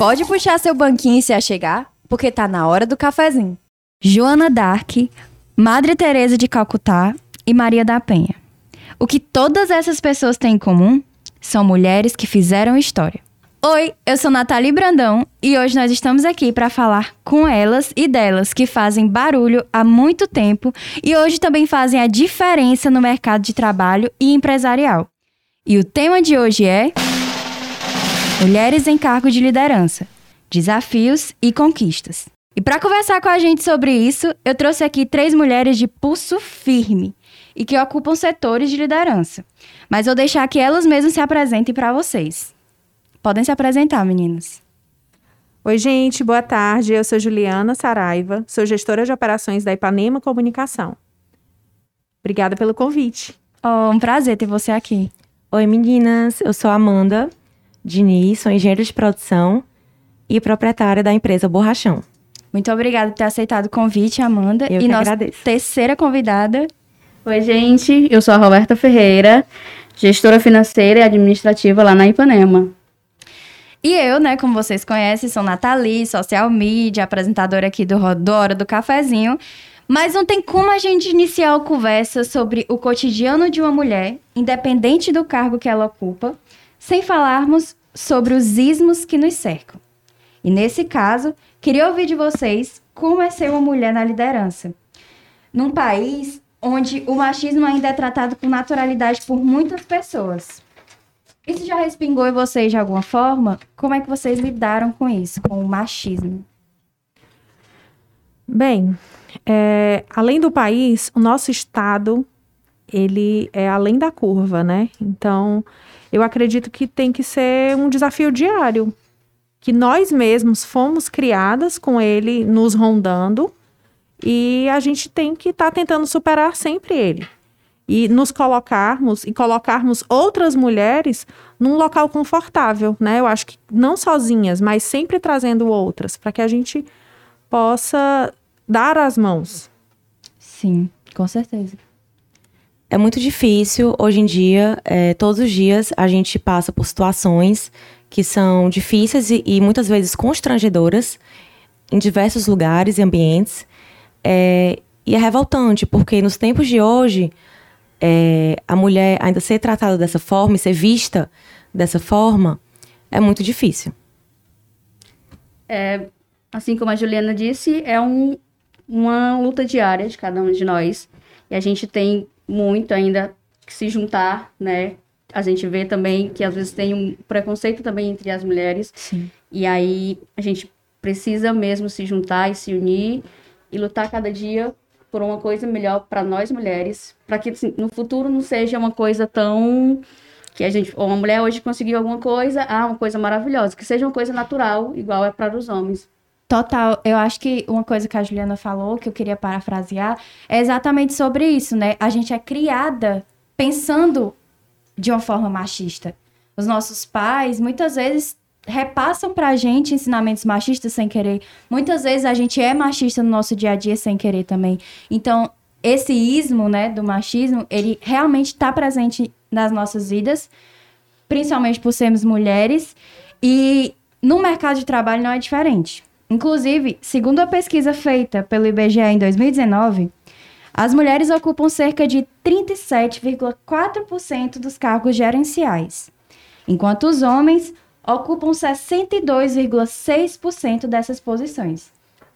Pode puxar seu banquinho e se achegar, porque tá na hora do cafezinho. Joana Dark, Madre Teresa de Calcutá e Maria da Penha. O que todas essas pessoas têm em comum são mulheres que fizeram história. Oi, eu sou Nathalie Brandão e hoje nós estamos aqui para falar com elas e delas que fazem barulho há muito tempo e hoje também fazem a diferença no mercado de trabalho e empresarial. E o tema de hoje é Mulheres em cargo de liderança, desafios e conquistas. E para conversar com a gente sobre isso, eu trouxe aqui três mulheres de pulso firme e que ocupam setores de liderança. Mas vou deixar que elas mesmas se apresentem para vocês. Podem se apresentar, meninas. Oi, gente, boa tarde. Eu sou Juliana Saraiva, sou gestora de operações da Ipanema Comunicação. Obrigada pelo convite. Oh, um prazer ter você aqui. Oi, meninas. Eu sou Amanda Diniz, sou engenheira de produção e proprietária da empresa Borrachão. Muito obrigada por ter aceitado o convite, Amanda. Eu e nossa agradeço. terceira convidada. Oi, gente. Eu sou a Roberta Ferreira, gestora financeira e administrativa lá na Ipanema. E eu, né, como vocês conhecem, sou Nathalie, social media, apresentadora aqui do Ro- do Hora do Cafezinho. Mas não tem como a gente iniciar a conversa sobre o cotidiano de uma mulher, independente do cargo que ela ocupa, sem falarmos sobre os ismos que nos cercam. E nesse caso, queria ouvir de vocês como é ser uma mulher na liderança. Num país onde o machismo ainda é tratado com naturalidade por muitas pessoas. Isso já respingou em vocês de alguma forma? Como é que vocês lidaram com isso, com o machismo? Bem, é, além do país, o nosso estado, ele é além da curva, né? Então, eu acredito que tem que ser um desafio diário. Que nós mesmos fomos criadas com ele nos rondando e a gente tem que estar tentando superar sempre ele. E nos colocarmos e colocarmos outras mulheres num local confortável, né? Eu acho que não sozinhas, mas sempre trazendo outras, para que a gente possa dar as mãos. Sim, com certeza. É muito difícil hoje em dia, é, todos os dias a gente passa por situações que são difíceis e, e muitas vezes constrangedoras em diversos lugares e ambientes. É, e é revoltante, porque nos tempos de hoje, é, a mulher ainda ser tratada dessa forma e ser vista dessa forma é muito difícil. É, assim como a Juliana disse, é um- uma luta diária de cada um de nós. E a gente tem muito ainda que se juntar, né? A gente vê também que às vezes tem um preconceito também entre as mulheres. Sim. E aí a gente precisa mesmo se juntar e se unir e lutar cada dia por uma coisa melhor para nós mulheres, para que assim, no futuro não seja uma coisa tão que a gente, uma mulher hoje conseguiu alguma coisa, ah, uma coisa maravilhosa, que seja uma coisa natural, igual é para os homens. Total, eu acho que uma coisa que a Juliana falou, que eu queria parafrasear, é exatamente sobre isso, né? A gente é criada pensando de uma forma machista. Os nossos pais, muitas vezes, repassam pra gente ensinamentos machistas sem querer. Muitas vezes a gente é machista no nosso dia a dia sem querer também. Então, esse ismo, né, do machismo, ele realmente está presente nas nossas vidas, principalmente por sermos mulheres, e no mercado de trabalho não é diferente. Inclusive, segundo a pesquisa feita pelo IBGE em 2019, as mulheres ocupam cerca de 37,4% dos cargos gerenciais, enquanto os homens ocupam 62,6% dessas posições.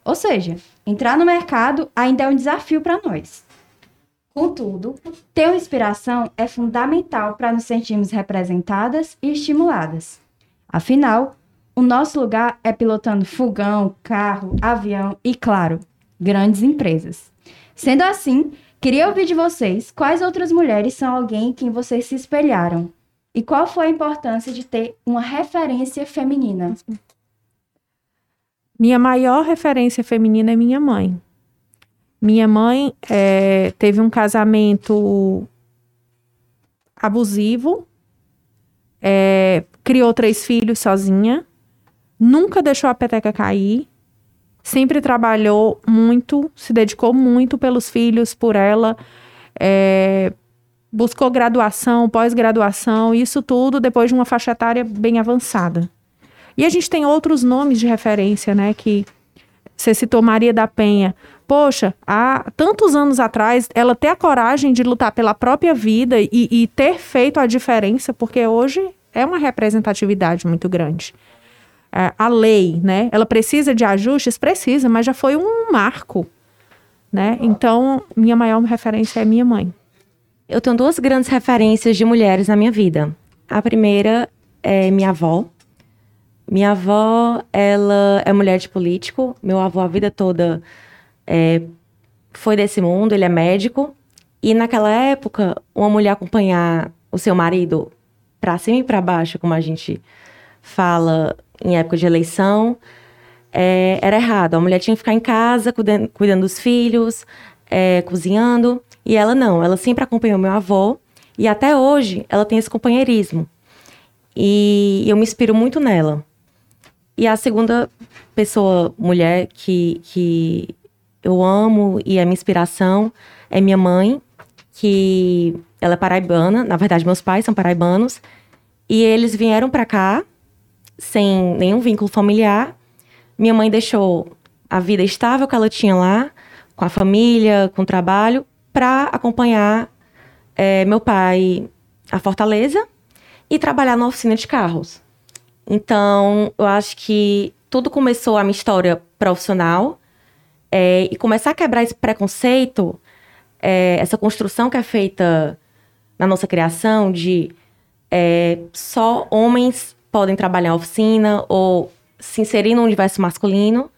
Ou seja, entrar no mercado ainda é um desafio para nós. Contudo, ter uma inspiração é fundamental para nos sentirmos representadas e estimuladas. Afinal, o nosso lugar é pilotando fogão, carro, avião e, claro, grandes empresas. Sendo assim, queria ouvir de vocês quais outras mulheres são alguém em quem vocês se espelharam e qual foi a importância de ter uma referência feminina. Minha maior referência feminina é minha mãe. Minha mãe eh, teve um casamento abusivo, eh, criou três filhos sozinha, nunca deixou a peteca cair, sempre trabalhou muito, se dedicou muito pelos filhos, por ela, eh, buscou graduação, pós-graduação, isso tudo depois de uma faixa etária bem avançada. E a gente tem outros nomes de referência, né? Que você citou Maria da Penha. Poxa, há tantos anos atrás, ela ter a coragem de lutar pela própria vida e, e ter feito a diferença, porque hoje é uma representatividade muito grande. A lei, né? Ela precisa de ajustes? Precisa, mas já foi um marco, né? Então, minha maior referência é minha mãe. Eu tenho duas grandes referências de mulheres na minha vida. A primeira é minha avó. Minha avó, ela é mulher de político. Meu avô, a vida toda, é, foi desse mundo, ele é médico. E naquela época, uma mulher acompanhar o seu marido para cima e para baixo, como a gente fala em época de eleição, é, era errado. A mulher tinha que ficar em casa, cuidando, cuidando dos filhos, é, cozinhando. E ela não, ela sempre acompanhou meu avô. E até hoje, ela tem esse companheirismo. E eu me inspiro muito nela. E a segunda pessoa, mulher, que, que eu amo e é minha inspiração é minha mãe, que ela é paraibana. Na verdade, meus pais são paraibanos. E eles vieram para cá sem nenhum vínculo familiar. Minha mãe deixou a vida estável que ela tinha lá, com a família, com o trabalho, para acompanhar é, meu pai a Fortaleza e trabalhar na oficina de carros. Então, eu acho que tudo começou a minha história profissional é, e começar a quebrar esse preconceito, é, essa construção que é feita na nossa criação de é, só homens podem trabalhar na oficina ou se inserir no universo masculino,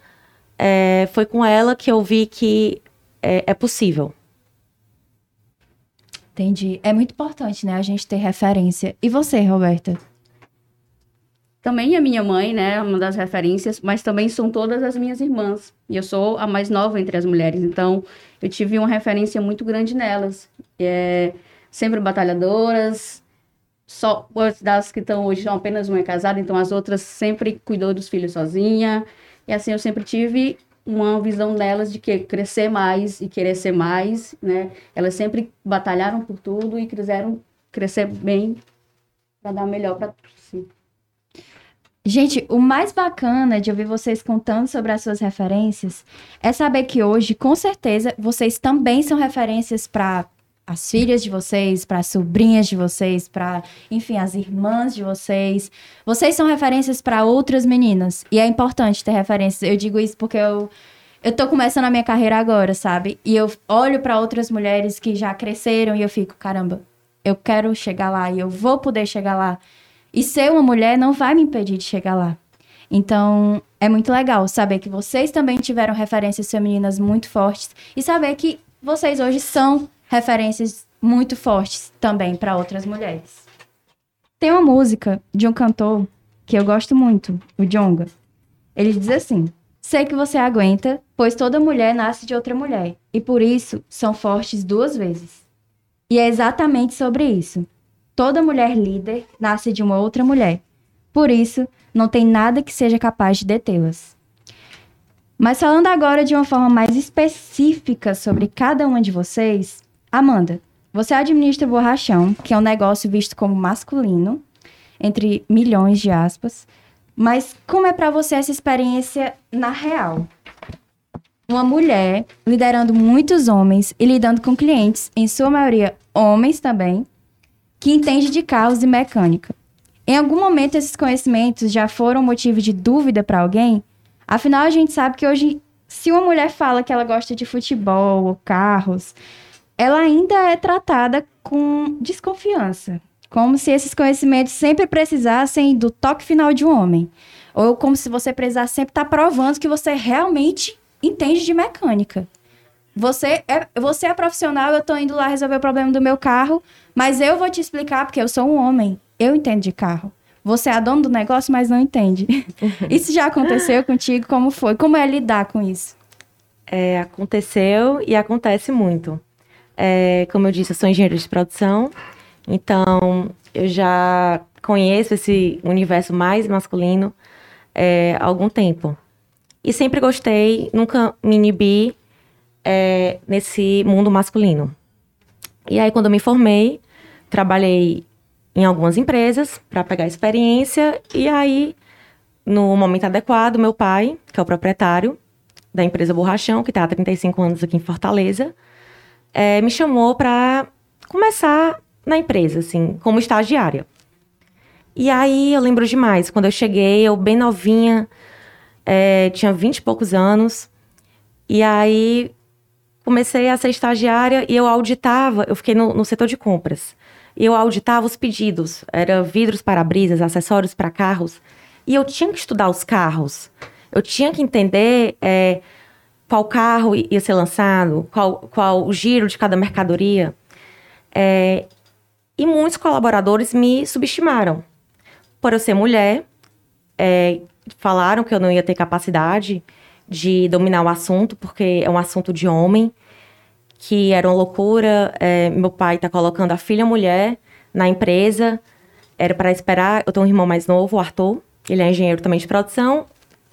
é, foi com ela que eu vi que é, é possível. Entendi. É muito importante, né, a gente ter referência. E você, Roberta? Também a minha mãe, né, uma das referências, mas também são todas as minhas irmãs. E eu sou a mais nova entre as mulheres, então eu tive uma referência muito grande nelas. É, sempre batalhadoras, só das que estão hoje são apenas uma é casada, então as outras sempre cuidou dos filhos sozinha. E assim eu sempre tive uma visão delas de que crescer mais e querer ser mais, né? Elas sempre batalharam por tudo e quiseram crescer bem para dar melhor para si. Gente, o mais bacana de ouvir vocês contando sobre as suas referências é saber que hoje, com certeza, vocês também são referências para as filhas de vocês, para as sobrinhas de vocês, para, enfim, as irmãs de vocês. Vocês são referências para outras meninas. E é importante ter referências. Eu digo isso porque eu eu tô começando a minha carreira agora, sabe? E eu olho para outras mulheres que já cresceram e eu fico, caramba, eu quero chegar lá e eu vou poder chegar lá. E ser uma mulher não vai me impedir de chegar lá. Então, é muito legal saber que vocês também tiveram referências femininas muito fortes e saber que vocês hoje são referências muito fortes também para outras mulheres. Tem uma música de um cantor que eu gosto muito, o Jonga. Ele diz assim: Sei que você aguenta, pois toda mulher nasce de outra mulher, e por isso são fortes duas vezes. E é exatamente sobre isso. Toda mulher líder nasce de uma outra mulher. Por isso, não tem nada que seja capaz de detê-las. Mas falando agora de uma forma mais específica sobre cada uma de vocês, Amanda, você administra Borrachão, que é um negócio visto como masculino, entre milhões de aspas. Mas como é para você essa experiência na real? Uma mulher liderando muitos homens e lidando com clientes, em sua maioria homens também, que entende de carros e mecânica. Em algum momento esses conhecimentos já foram motivo de dúvida para alguém? Afinal, a gente sabe que hoje, se uma mulher fala que ela gosta de futebol ou carros, ela ainda é tratada com desconfiança, como se esses conhecimentos sempre precisassem do toque final de um homem, ou como se você precisasse sempre estar provando que você realmente entende de mecânica. Você é, você é profissional, eu tô indo lá resolver o problema do meu carro, mas eu vou te explicar porque eu sou um homem. Eu entendo de carro. Você é dono do negócio, mas não entende. isso já aconteceu contigo? Como foi? Como é lidar com isso? É, aconteceu e acontece muito. É, como eu disse, eu sou engenheiro de produção, então eu já conheço esse universo mais masculino é, há algum tempo. E sempre gostei, nunca me inibi é, nesse mundo masculino. E aí, quando eu me formei, trabalhei em algumas empresas para pegar experiência e aí no momento adequado, meu pai, que é o proprietário da empresa Borrachão, que está há 35 anos aqui em Fortaleza, é, me chamou para começar na empresa, assim, como estagiária. E aí eu lembro demais, quando eu cheguei, eu bem novinha, é, tinha 20 e poucos anos, e aí comecei a ser estagiária e eu auditava, eu fiquei no, no setor de compras, e eu auditava os pedidos, era vidros para brisas, acessórios para carros, e eu tinha que estudar os carros, eu tinha que entender é, qual carro ia ser lançado, qual, qual o giro de cada mercadoria. É, e muitos colaboradores me subestimaram. Por eu ser mulher, é, falaram que eu não ia ter capacidade de dominar o assunto, porque é um assunto de homem, que era uma loucura. É, meu pai está colocando a filha mulher na empresa, era para esperar. Eu tenho um irmão mais novo, o Arthur, ele é engenheiro também de produção,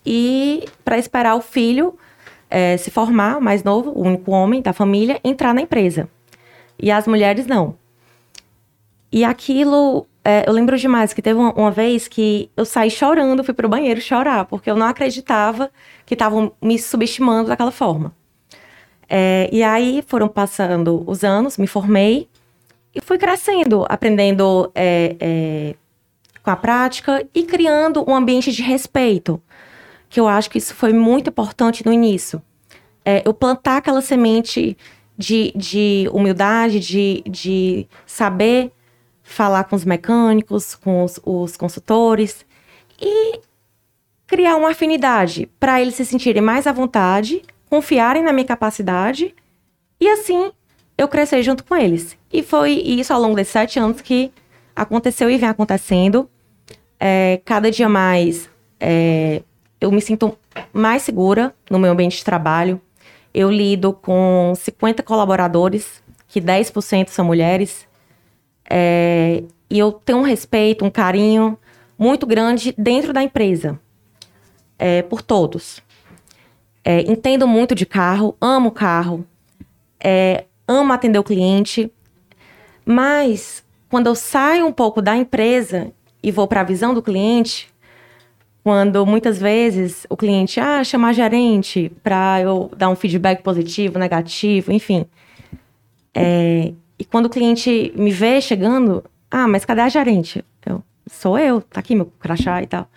e para esperar o filho é, se formar, mais novo, o único homem da família, entrar na empresa. E as mulheres não. E aquilo, é, eu lembro demais que teve uma, uma, vez que eu saí chorando, fui pro banheiro chorar, porque eu não acreditava que estavam me subestimando daquela forma. É, e aí foram passando os anos, me formei e fui crescendo, aprendendo é, é com a prática e criando um ambiente de respeito que eu acho que isso foi muito importante no início. É, eu plantar aquela semente de, de humildade, de, de saber falar com os mecânicos, com os, os consultores e criar uma afinidade para eles se sentirem mais à vontade, confiarem na minha capacidade e assim eu crescer junto com eles. E foi isso ao longo desses sete anos que aconteceu e vem acontecendo. É, cada dia mais é, eu me sinto mais segura no meu ambiente de trabalho. Eu lido com 50 colaboradores, que 10% são mulheres. É, e eu tenho um respeito, um carinho muito grande dentro da empresa, é, por todos. É, entendo muito de carro, amo carro, é, amo atender o cliente, mas quando eu saio um pouco da empresa e vou para a visão do cliente, quando muitas vezes o cliente, ah, chamar gerente para eu dar um feedback positivo, negativo, enfim. É, e quando o cliente me vê chegando, ah, mas cadê a gerente? Eu, sou eu, tá aqui meu crachá e tal.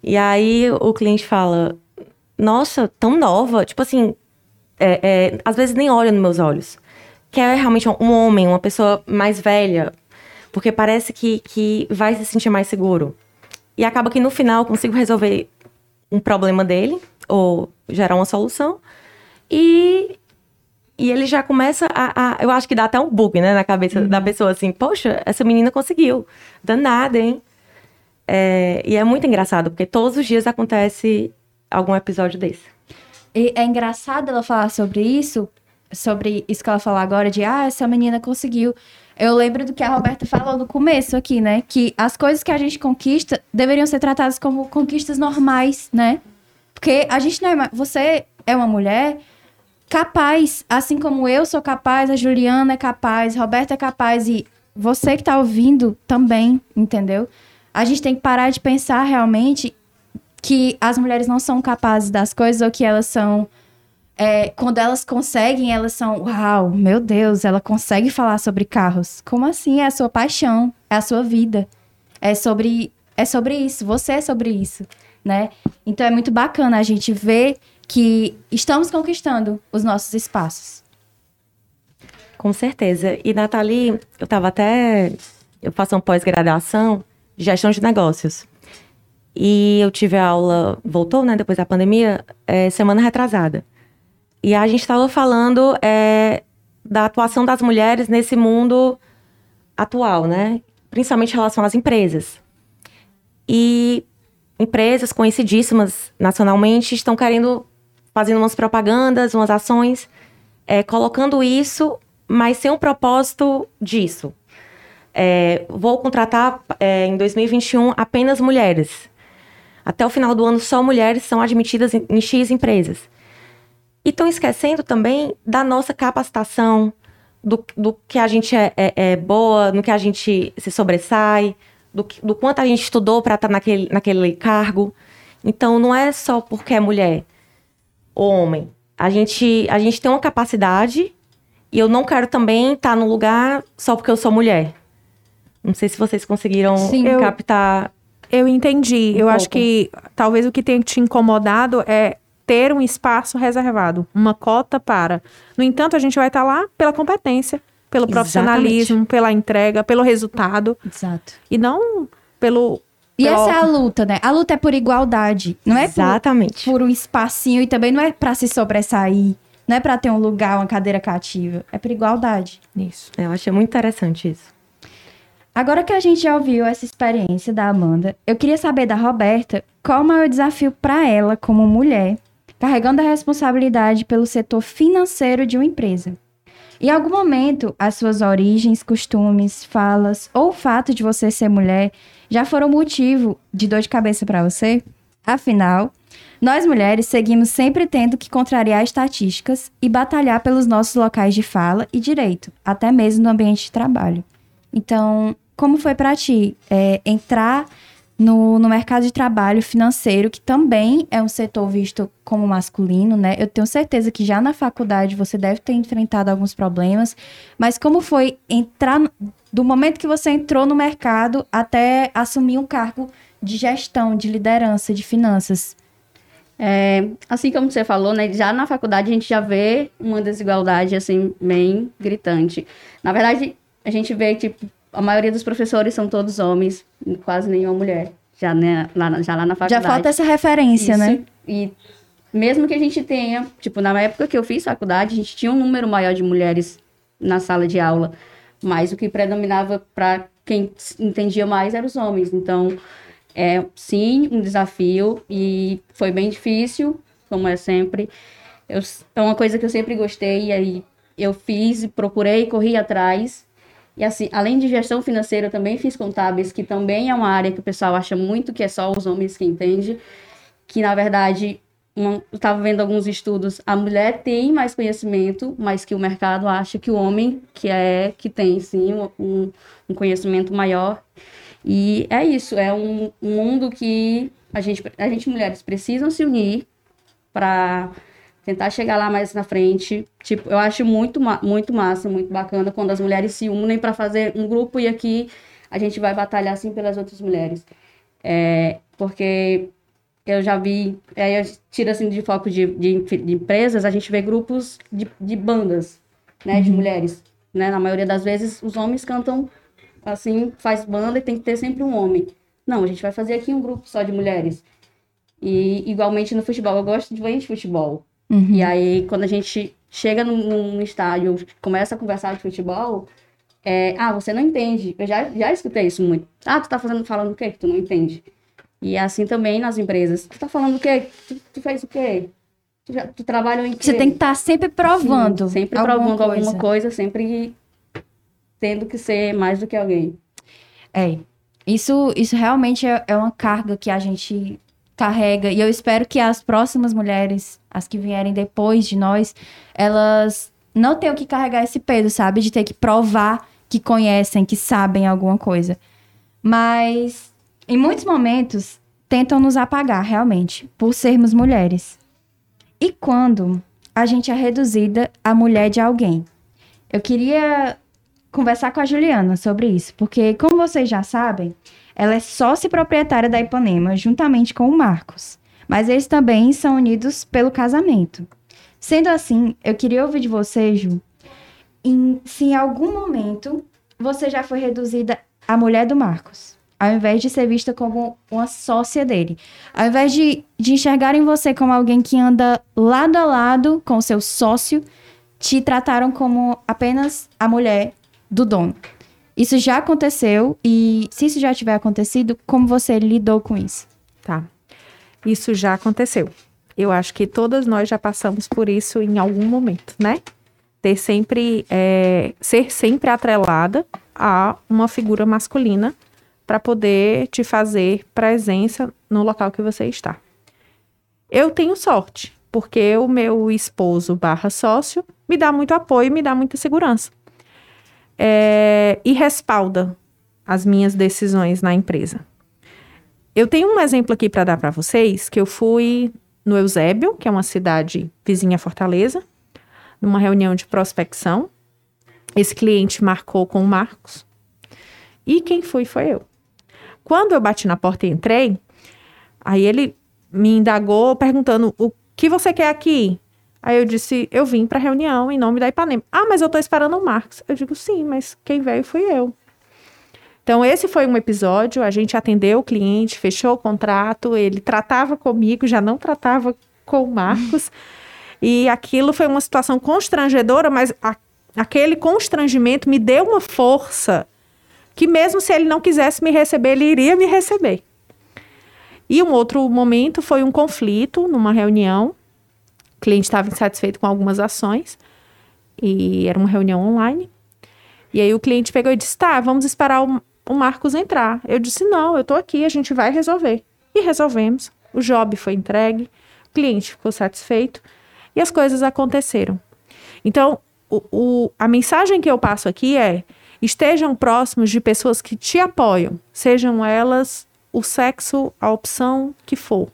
E aí o cliente fala, nossa, tão nova, tipo assim, é, é, às vezes nem olha nos meus olhos. Que é realmente um homem, uma pessoa mais velha, porque parece que, que vai se sentir mais seguro. E acaba que no final eu consigo resolver um problema dele, ou gerar uma solução. E, e ele já começa a, a, Eu acho que dá até um bug, né, na cabeça uhum. da pessoa, assim, poxa, essa menina conseguiu. Danada, hein? É, e é muito engraçado, porque todos os dias acontece algum episódio desse. E é engraçado ela falar sobre isso, sobre isso que ela falou agora, de ah, essa menina conseguiu. Eu lembro do que a Roberta falou no começo aqui, né? Que as coisas que a gente conquista deveriam ser tratadas como conquistas normais, né? Porque a gente não é. Você é uma mulher capaz, assim como eu sou capaz, a Juliana é capaz, a Roberta é capaz e você que tá ouvindo também, entendeu? A gente tem que parar de pensar realmente que as mulheres não são capazes das coisas ou que elas são é, quando elas conseguem, elas são, uau, meu Deus, ela consegue falar sobre carros. Como assim? É a sua paixão, é a sua vida. É sobre, é sobre isso, você é sobre isso, né? Então é muito bacana a gente ver que estamos conquistando os nossos espaços. Com certeza. E Nathalie, eu estava até. Eu faço uma pós-graduação de gestão de negócios. E eu tive aula, voltou, né, depois da pandemia, é, semana retrasada. E a gente estava falando é, da atuação das mulheres nesse mundo atual, né? Principalmente em relação às empresas. E empresas conhecidíssimas nacionalmente estão querendo, fazendo umas propagandas, umas ações, é, colocando isso, mas sem um propósito disso. É, vou contratar é, em 2021 apenas mulheres. Até o final do ano, só mulheres são admitidas em, em X empresas. E estão esquecendo também da nossa capacitação, do, do que a gente é, é, é, boa, no que a gente se sobressai, do, do quanto a gente estudou para estar tá naquele, naquele cargo. Então não é só porque é mulher ou homem. A gente, a gente tem uma capacidade e eu não quero também estar no lugar só porque eu sou mulher. Não sei se vocês conseguiram Sim, captar. Eu entendi. Um eu acho pouco. que talvez o que tenha te incomodado é ter um espaço reservado, uma cota para. No entanto, a gente vai estar lá pela competência, pelo Exatamente. profissionalismo, pela entrega, pelo resultado Exato. e não pelo E essa é a luta, né? A luta é por igualdade. Não é por, Exatamente. por um espacinho e também não é pra se sobressair. Não é pra ter um lugar, uma cadeira cativa. É por igualdade. isso. Eu achei muito interessante isso. Agora que a gente já ouviu essa experiência da Amanda, eu queria saber da Roberta qual o maior desafio para ela como mulher, carregando a responsabilidade pelo setor financeiro de uma empresa. Em algum momento, as suas origens, costumes, falas ou o fato de você ser mulher já foram motivo de dor de cabeça para você? Afinal, nós mulheres seguimos sempre tendo que contrariar estatísticas e batalhar pelos nossos locais de fala e direito, até mesmo no ambiente de trabalho. Então, como foi para ti é, entrar no, no mercado de trabalho financeiro, que também é um setor visto como masculino, né? Eu tenho certeza que já na faculdade você deve ter enfrentado alguns problemas, mas como foi entrar do momento que você entrou no mercado até assumir um cargo de gestão, de liderança, de finanças? É, assim como você falou, né, já na faculdade a gente já vê uma desigualdade assim bem gritante. Na verdade, a gente vê tipo a maioria dos professores são todos homens, quase nenhuma mulher. Já né, lá, já lá na Já faculdade. falta essa referência, Isso. né? E mesmo que a gente tenha, tipo, na época que eu fiz faculdade, a gente tinha um número maior de mulheres na sala de aula, mas o que predominava para quem entendia mais eram os homens. Então, é sim um desafio e foi bem difícil, como é sempre. Eu, é uma coisa que eu sempre gostei e aí eu fiz e procurei, corri atrás. E assim, além de gestão financeira, eu também fiz contábeis, que também é uma área que o pessoal acha muito que é só os homens que entendem que na verdade estava vendo alguns estudos a mulher tem mais conhecimento mas que o mercado acha que o homem que é que tem sim um, um conhecimento maior. E é isso é um, um mundo que a gente a gente mulheres precisam se unir para tentar chegar lá mais na frente tipo eu acho muito muito massa muito bacana quando as mulheres se unem para fazer um grupo e aqui a gente vai batalhar assim pelas outras mulheres é, porque eu já vi, aí eu tiro assim de foco de, de, de empresas, a gente vê grupos de, de bandas, né, de mulheres, né, na maioria das vezes os homens cantam, assim, faz banda e tem que ter sempre um homem. Não, a gente vai fazer aqui um grupo só de mulheres. E igualmente no futebol, eu gosto de bem de futebol. Uhum. E aí, quando a gente chega num, num estádio, começa a conversar de futebol, é, ah, você não entende. Eu já, já escutei isso muito. Ah, tu tá fazendo, falando o quê que tu não entende? E é assim também nas empresas. Tu tá falando o quê? Tu, tu fez o quê? Tu, já, tu trabalha em quê? Você tem que estar sempre provando. Sim, sempre alguma provando coisa. alguma coisa, sempre tendo que ser mais do que alguém. É. Isso, isso realmente é, é uma carga que a gente carrega. E eu espero que as próximas mulheres, as que vierem depois de nós, elas não tenham que carregar esse peso, sabe? De ter que provar que conhecem, que sabem alguma coisa. Mas, em muitos momentos, tentam nos apagar, realmente, por sermos mulheres. E quando a gente é reduzida a mulher de alguém? Eu queria conversar com a Juliana sobre isso, porque, como vocês já sabem, ela é sócia proprietária da Ipanema, juntamente com o Marcos. Mas eles também são unidos pelo casamento. Sendo assim, eu queria ouvir de você, Ju, em- se em algum momento você já foi reduzida à mulher do Marcos, ao invés de ser vista como uma sócia dele. Ao invés de, de enxergarem você como alguém que anda lado a lado com seu sócio, te trataram como apenas a mulher do dono. Isso já aconteceu e se isso já tiver acontecido, como você lidou com isso? Tá. Isso já aconteceu. Eu acho que todas nós já passamos por isso em algum momento, né? Ter sempre, é, ser sempre atrelada a uma figura masculina para poder te fazer presença no local que você está. Eu tenho sorte, porque o meu esposo barra sócio me dá muito apoio, me dá muita segurança. É, e respalda as minhas decisões na empresa. eu tenho um exemplo aqui para dar para vocês, que eu fui no Eusébio, que é uma cidade vizinha a Fortaleza, numa reunião de prospecção. Esse cliente marcou com o Marcos. E quem fui foi eu. Quando eu bati na porta e entrei, aí ele me indagou perguntando o que você quer aqui? Aí eu disse, eu vim para reunião em nome da Ipanema. Ah, mas eu tô esperando o Marcos. Eu digo, sim, mas quem veio fui eu. Então, esse foi um episódio, a gente atendeu o cliente, fechou o contrato, ele tratava comigo, já não tratava com o Marcos. e aquilo foi uma situação constrangedora, mas a, aquele constrangimento me deu uma força que mesmo se ele não quisesse me receber, ele iria me receber. E um outro momento foi um conflito numa reunião. O cliente estava insatisfeito com algumas ações e era uma reunião online. E aí o cliente pegou e disse: "Tá, vamos esperar o, o Marcos entrar". Eu disse: "Não, eu estou aqui, a gente vai resolver". E resolvemos. O job foi entregue, o cliente ficou satisfeito e as coisas aconteceram. Então, o, o, a mensagem que eu passo aqui é: estejam próximos de pessoas que te apoiam, sejam elas o sexo, a opção que for.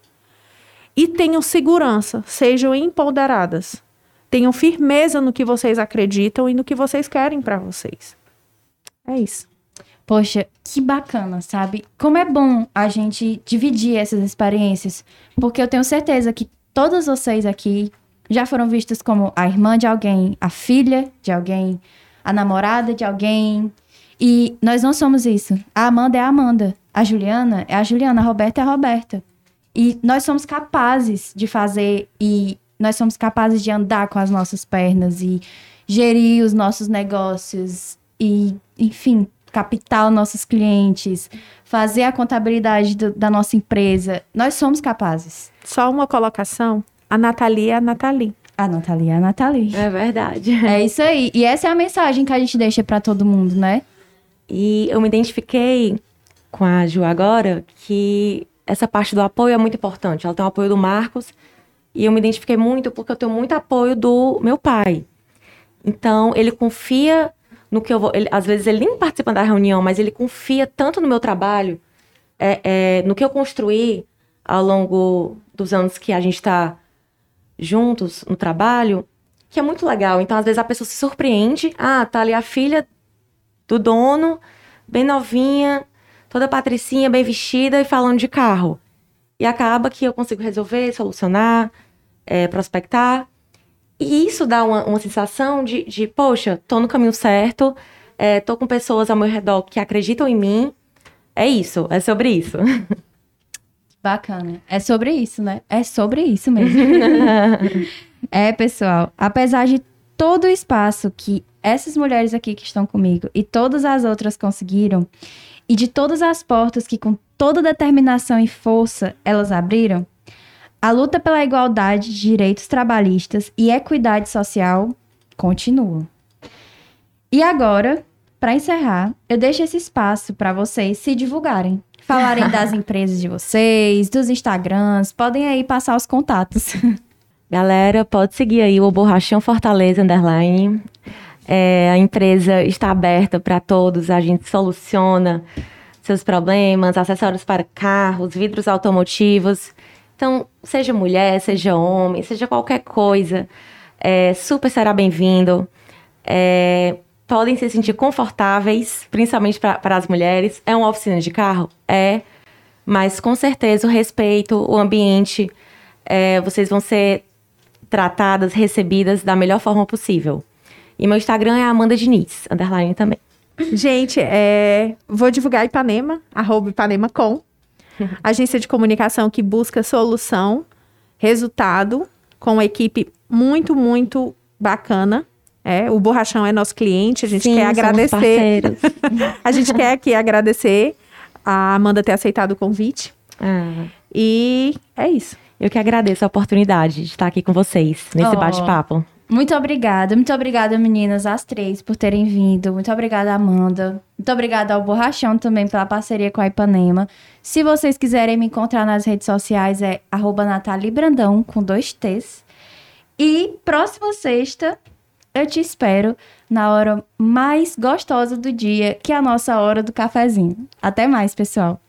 E tenham segurança, sejam empoderadas. Tenham firmeza no que vocês acreditam e no que vocês querem para vocês. É isso. Poxa, que bacana, sabe? Como é bom a gente dividir essas experiências, porque eu tenho certeza que todas vocês aqui já foram vistas como a irmã de alguém, a filha de alguém, a namorada de alguém. E nós não somos isso. A Amanda é a Amanda. A Juliana é a Juliana. A Roberta é a Roberta. E nós somos capazes de fazer e nós somos capazes de andar com as nossas pernas e gerir os nossos negócios e, enfim, capital nossos clientes, fazer a contabilidade do, da nossa empresa. Nós somos capazes. Só uma colocação. A Nathalie é a Nathalie. A Nathalie é a Nathalie. É verdade. É isso aí. E essa é a mensagem que a gente deixa para todo mundo, né? E eu me identifiquei com a Ju agora que essa parte do apoio é muito importante. Ela tem o apoio do Marcos e eu me identifiquei muito porque eu tenho muito apoio do meu pai. Então, ele confia no que eu vou. Ele, às vezes ele nem participa da reunião, mas ele confia tanto no meu trabalho, é, é, no que eu construí ao longo dos anos que a gente está juntos no trabalho, que é muito legal. Então, às vezes a pessoa se surpreende. Ah, tá ali a filha do dono, bem novinha, toda patricinha, bem vestida e falando de carro. E acaba que eu consigo resolver, solucionar, é, prospectar. E isso dá uma, uma sensação de, de, poxa, tô no caminho certo, é, tô com pessoas ao meu redor que acreditam em mim. É isso, é sobre isso. Bacana. É sobre isso, né? É sobre isso mesmo. é, pessoal, apesar de todo o espaço que essas mulheres aqui que estão comigo e todas as outras conseguiram, e de todas as portas que com toda determinação e força elas abriram, a luta pela igualdade de direitos trabalhistas e equidade social continua. E agora, para encerrar, eu deixo esse espaço para vocês se divulgarem falarem das empresas de vocês, dos Instagrams, podem aí passar os contatos. Galera, pode seguir aí o Borrachão Fortaleza Underline. É, a empresa está aberta para todos, a gente soluciona seus problemas, acessórios para carros, vidros automotivos. Então, seja mulher, seja homem, seja qualquer coisa, é, super será bem-vindo. É, podem se sentir confortáveis, principalmente para as mulheres. É uma oficina de carro? É. Mas com certeza o respeito, o ambiente, é, vocês vão ser tratadas, recebidas da melhor forma possível. E meu Instagram é Amanda Diniz, underline também. Gente, é, vou divulgar Ipanema, arroba Ipanema com. Agência de comunicação que busca solução, resultado, com uma equipe muito, muito bacana. É, o Borrachão é nosso cliente, a gente Sim, quer agradecer. a gente quer aqui agradecer a Amanda ter aceitado o convite. Ah, E é isso. eu que agradeço a oportunidade de estar aqui com vocês nesse Oh. bate-papo. Muito obrigada, muito obrigada, meninas, as três, por terem vindo. Muito obrigada, Amanda. Muito obrigada ao Borrachão também pela parceria com a Ipanema. Se vocês quiserem me encontrar nas redes sociais, é arroba Nathalie Brandão, com dois T's. E próxima sexta, eu te espero na hora mais gostosa do dia, que é a nossa hora do cafezinho. Até mais, pessoal.